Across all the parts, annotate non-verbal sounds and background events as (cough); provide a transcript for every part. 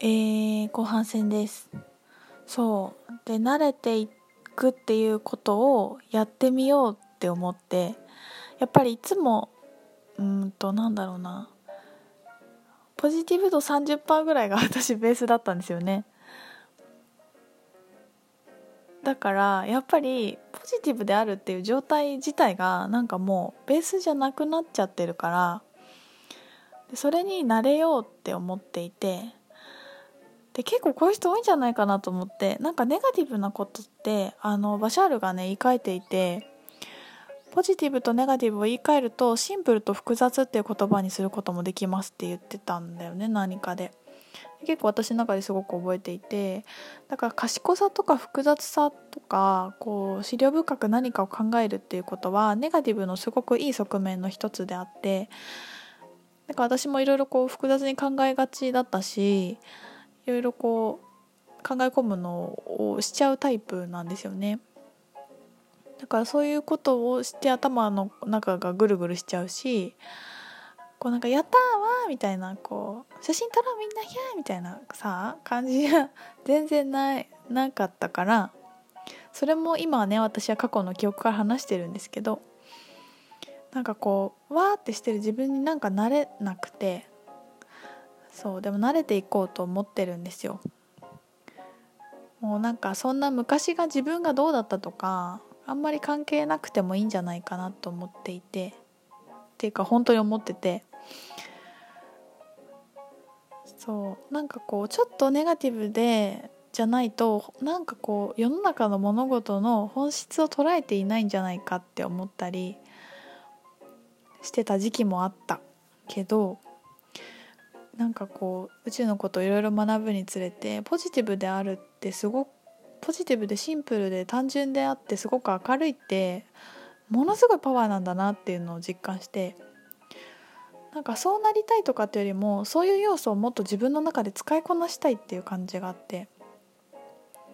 えー、後半戦です。そう。で慣れていくっていうことをやってみようって思ってやっぱりいつもうんとなんだろうな。ポジティブ度30%ぐらいが (laughs) 私ベースだったんですよね。だからやっぱりポジティブであるっていう状態自体がなんかもうベースじゃなくなっちゃってるからそれに慣れようって思っていてで結構こういう人多いんじゃないかなと思ってなんかネガティブなことってあのバシャールがね言い換えていてポジティブとネガティブを言い換えるとシンプルと複雑っていう言葉にすることもできますって言ってたんだよね何かで。結構私の中ですごく覚えていてだから賢さとか複雑さとかこう資料深く何かを考えるっていうことはネガティブのすごくいい側面の一つであってだから私もいろいろこう複雑に考えがちだったしいろいろこう考え込むのをしちゃうタイプなんですよね。だからそういうことをして頭の中がぐるぐるしちゃうしこうなんか「やったーわ」みたいなこう「写真撮ろうみんなひゃー」みたいなさ感じが全然ないなかったからそれも今はね私は過去の記憶から話してるんですけどなんかこうわーってしてる自分になんか慣れなくてそうでも慣れていこうと思ってるんですよ。もうなんかそんな昔が自分がどうだったとかあんまり関係なくてもいいんじゃないかなと思っていて。っていうか本当に思ってて。そうなんかこうちょっとネガティブでじゃないとなんかこう世の中の物事の本質を捉えていないんじゃないかって思ったりしてた時期もあったけどなんかこう宇宙のことをいろいろ学ぶにつれてポジティブであるってすごくポジティブでシンプルで単純であってすごく明るいってものすごいパワーなんだなっていうのを実感してなんかそうなりたいとかっていうよりもそういう要素をもっと自分の中で使いこなしたいっていう感じがあって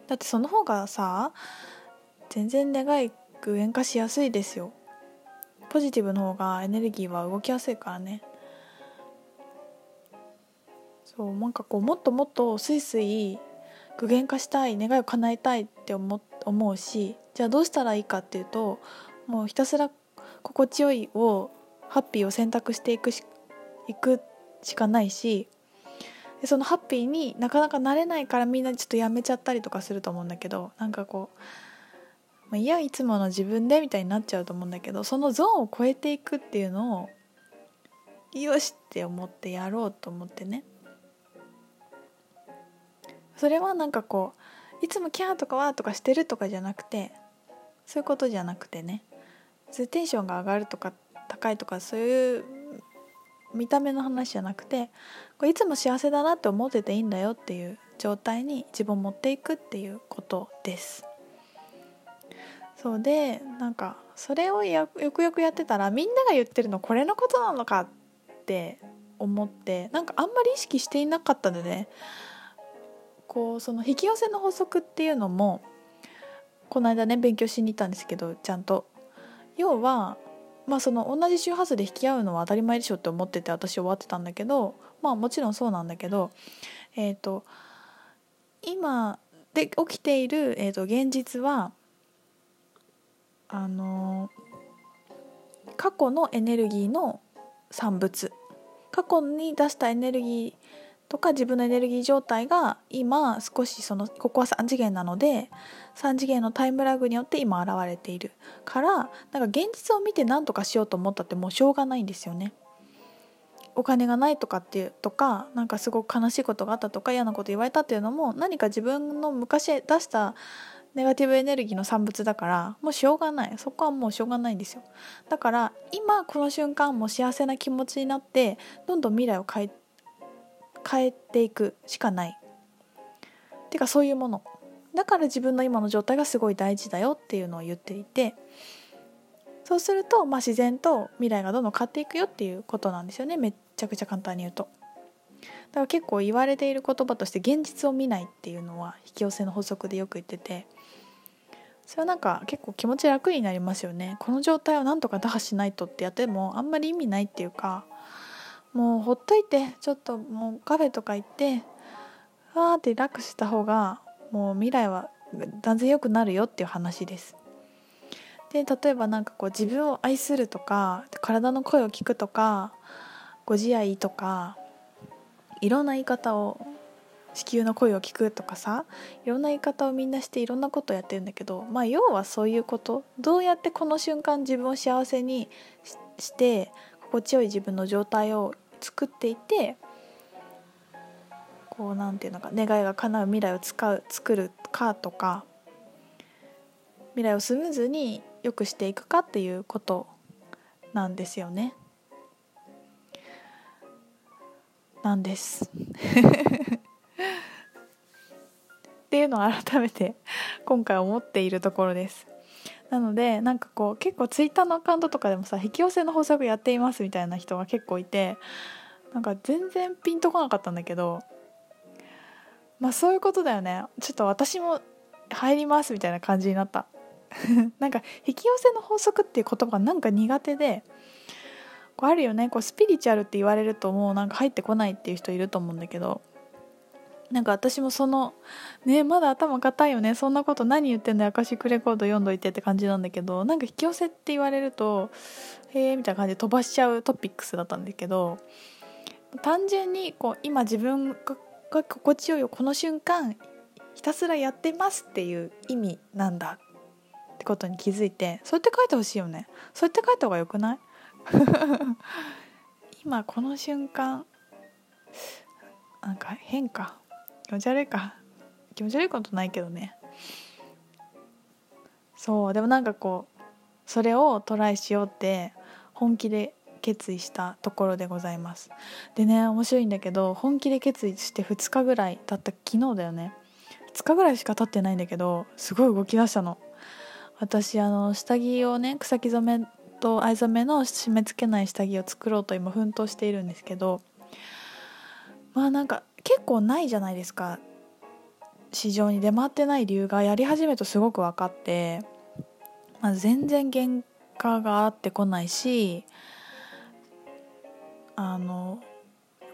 だってその方がさ全然願い具現化しやすいですよ。ポジティブの方がエネルギーは動きやすいからね。そうなんかこうもっともっとスイスイ具現化したい願いを叶えたいって思思うしじゃあどうしたらいいかっていうともうひたすら心地よいをハッピーを選択していくしいくしかないしでそのハッピーになかなかなれないからみんなちょっとやめちゃったりとかすると思うんだけどなんかこう、まあ、いやいつもの自分でみたいになっちゃうと思うんだけどそのゾーンを超えていくっていうのをよしって思ってやろうと思ってね。それはなんかこういつもキャーとかワーとかしてるとかじゃなくてそういうことじゃなくてねテンションが上がるとか高いとかそういう見た目の話じゃなくてこれいつも幸せだなって思ってていいんだよっていう状態に自分を持っていくっていうことです。そうでなんかそれをよくよくやってたらみんなが言ってるのこれのことなのかって思ってなんかあんまり意識していなかったんでね。こうその引き寄せの法則っていうのもこの間ね勉強しに行ったんですけどちゃんと。要はまあその同じ周波数で引き合うのは当たり前でしょって思ってて私終わってたんだけどまあもちろんそうなんだけどえっ、ー、と今で起きている、えー、と現実はあの過去のエネルギーの産物。過去に出したエネルギーとか自分のエネルギー状態が今少しそのここは3次元なので3次元のタイムラグによって今現れている。からなんか現実を見て何とかしようと思ったってもうしょうがないんですよね。お金がないとかっていうとかなんかすごく悲しいことがあったとか嫌なこと言われたっていうのも何か自分の昔出したネガティブエネルギーの産物だからもうしょうがない。そこはもうしょうがないんですよ。だから今この瞬間も幸せな気持ちになってどんどん未来を変え変えていくしかない。てかそういうもの。だから自分の今の状態がすごい大事だよっていうのを言っていて。そうすると、まあ、自然と未来がどんどん変わっていくよっていうことなんですよね。めっちゃくちゃ簡単に言うと。だから結構言われている言葉として現実を見ないっていうのは引き寄せの法則でよく言ってて。それはなんか結構気持ち楽になりますよね。この状態をなんとか打破しないとってやってもあんまり意味ないっていうか。もうほっといてちょっともうカフェとか行ってわーってリラックスした方がもう未来は断然良くなるよっていう話です。で例えば何かこう自分を愛するとか体の声を聞くとかご自愛とかいろんな言い方を地球の声を聞くとかさいろんな言い方をみんなしていろんなことをやってるんだけどまあ要はそういうこと。どうやってこの瞬間自分を幸せにして心地よい自分の状態を作っていてこうなんていうのか願いが叶う未来を使う作るかとか未来をスムーズに良くしていくかっていうことなんですよね。なんです。っていうのを改めて今回思っているところですなのでなんかこう結構ツイッターのアカウントとかでもさ引き寄せの法則やっていますみたいな人が結構いてなんか全然ピンとこなかったんだけどまあそういうことだよね。ちょっと私も入りますみたいな感じになった。(laughs) なんか引き寄せの法則っていう言葉がなんか苦手でこうあるよね。こうスピリチュアルって言われるともうなんか入ってこないっていう人いると思うんだけどなんか私もそのねまだ頭固いよね。そんなこと何言ってんだよ。アカシックレコード読んどいてって感じなんだけど。なんか引き寄せって言われるとへえみたいな感じで飛ばしちゃうトピックスだったんだけど単純にこう今自分が心地よいこの瞬間ひたすらやってますっていう意味なんだ。ってことに気づいてそうやって書いてほしいよね。そうやって書いた方がよくない？(laughs) 今この瞬間なんか変か。気持ち悪いか。気持ち悪いことないけどね。そうでもなんかこうそれをトライしようって本気で決意したところでございます。でね面白いんだけど本気で決意して2日ぐらい経った昨日だよね。2日ぐらいしか経ってないんだけどすごい動き出したの。私あの下着をね草木染めと藍染めの締め付けない下着を作ろうと今奮闘しているんですけどまあなんか結構ないじゃないですか。市場に出回ってない理由がやり始めるとすごく分かって、まあ、全然原価が合ってこないしあの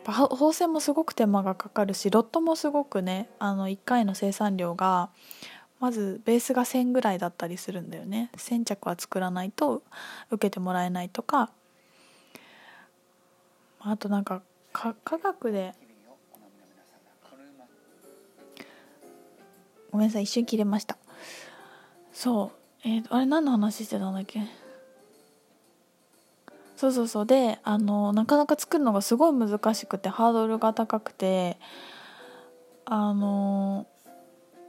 縫製もすごく手間がかかるしロットもすごくねあの1回の生産量がまずベースが1,000ぐらいだったりするんだよね。1,000着は作らないと受けてもらえないとか。あとなんか科学でごめんなさい一瞬切れました。そう。えー、あれ何の話してたんだっけ？そうそうそう。であのなかなか作るのがすごい難しくてハードルが高くてあの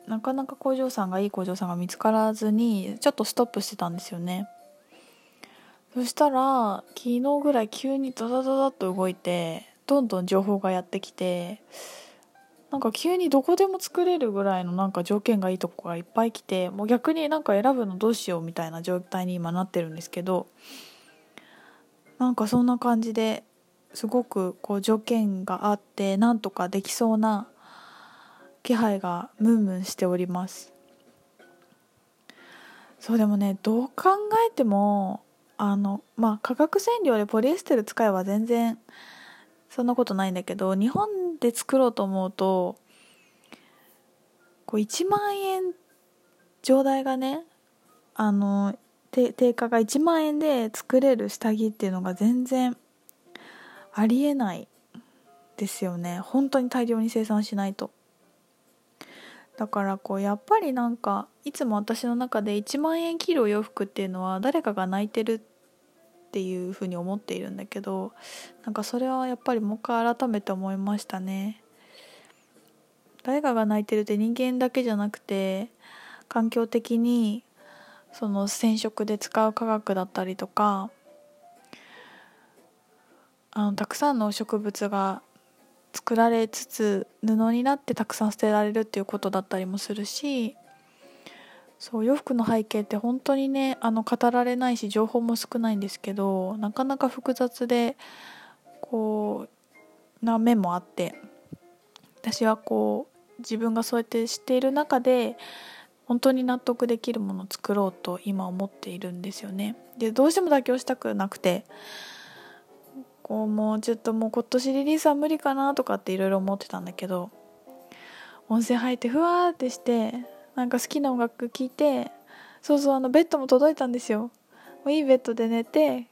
なかなか工場さんがいい工場さんが見つからずにちょっとストップしてたんですよね。そしたら昨日ぐらい急にダダダダッと動いてどんどん情報がやってきてなんか急にどこでも作れるぐらいのなんか条件がいいとこがいっぱい来てもう逆になんか選ぶのどうしようみたいな状態に今なってるんですけどなんかそんな感じですごくこう条件があってなんとかできそうな気配がムンムンしております。そうでもねどう考えてもあのまあ化学染料でポリエステル使えば全然そんなことないんだけど日本で作ろうと思うとこう1万円状態がねあの定価が1万円で作れる下着っていうのが全然ありえないですよね。本当に大量に生産しないと。だからこうやっぱりなんかいつも私の中で1万円切るお洋服っていうのは誰かが泣いてるっていうふうに思っているんだけどなんかそれはやっぱりもう一回改めて思いましたね。誰かが泣いてるって人間だけじゃなくて環境的にその染色で使う化学だったりとかあのたくさんの植物が作られつつ布になってたくさん捨てられるっていうことだったりもするしそう洋服の背景って本当にねあの語られないし情報も少ないんですけどなかなか複雑でこうな面もあって私はこう自分がそうやって知っている中で本当に納得できるものを作ろうと今思っているんですよね。でどうしても妥協したくなくてこうもうちょっともう今年リリースは無理かなとかっていろいろ思ってたんだけど温泉入ってふわーってしてなんか好きな音楽聴いてそうそうあのベッドも届いたんですよ。もういいベッドで寝て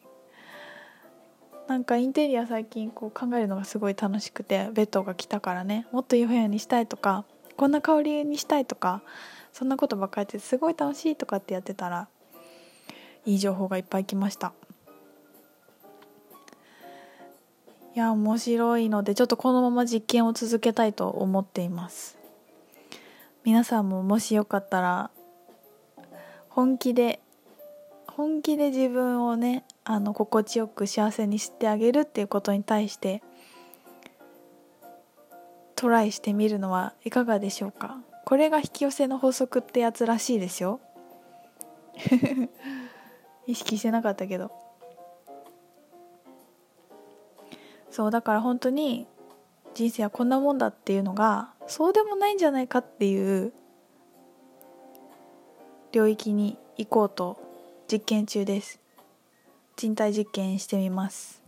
なんかインテリア最近こう考えるのがすごい楽しくてベッドが来たからね。もっといい部屋にしたいとかこんな香りにしたいとかそんなことばっかり言ってすごい楽しいとかってやってたらいい情報がいっぱい来ました。いや面白いのでちょっとこのまま実験を続けたいと思っています。皆さんももしよかったら本気で本気で自分をねあの心地よく幸せにしてあげるっていうことに対してトライしてみるのはいかがでしょうか？これが引き寄せの法則ってやつらしいですよ。(laughs) 意識してなかったけど。そうだから本当に人生はこんなもんだっていうのがそうでもないんじゃないかっていう領域に行こうと実験中です。人体実験してみます。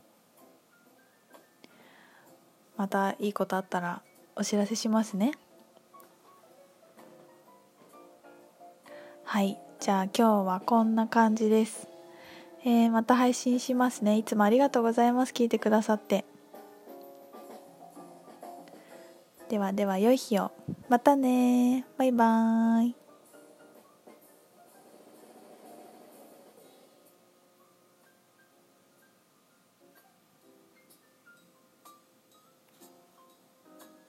またいいことあったらお知らせしますね。はい。じゃあ今日はこんな感じです、えー、また配信しますね。いつもありがとうございます。聞いてくださって。ではでは良い日を。またねバイバーイ。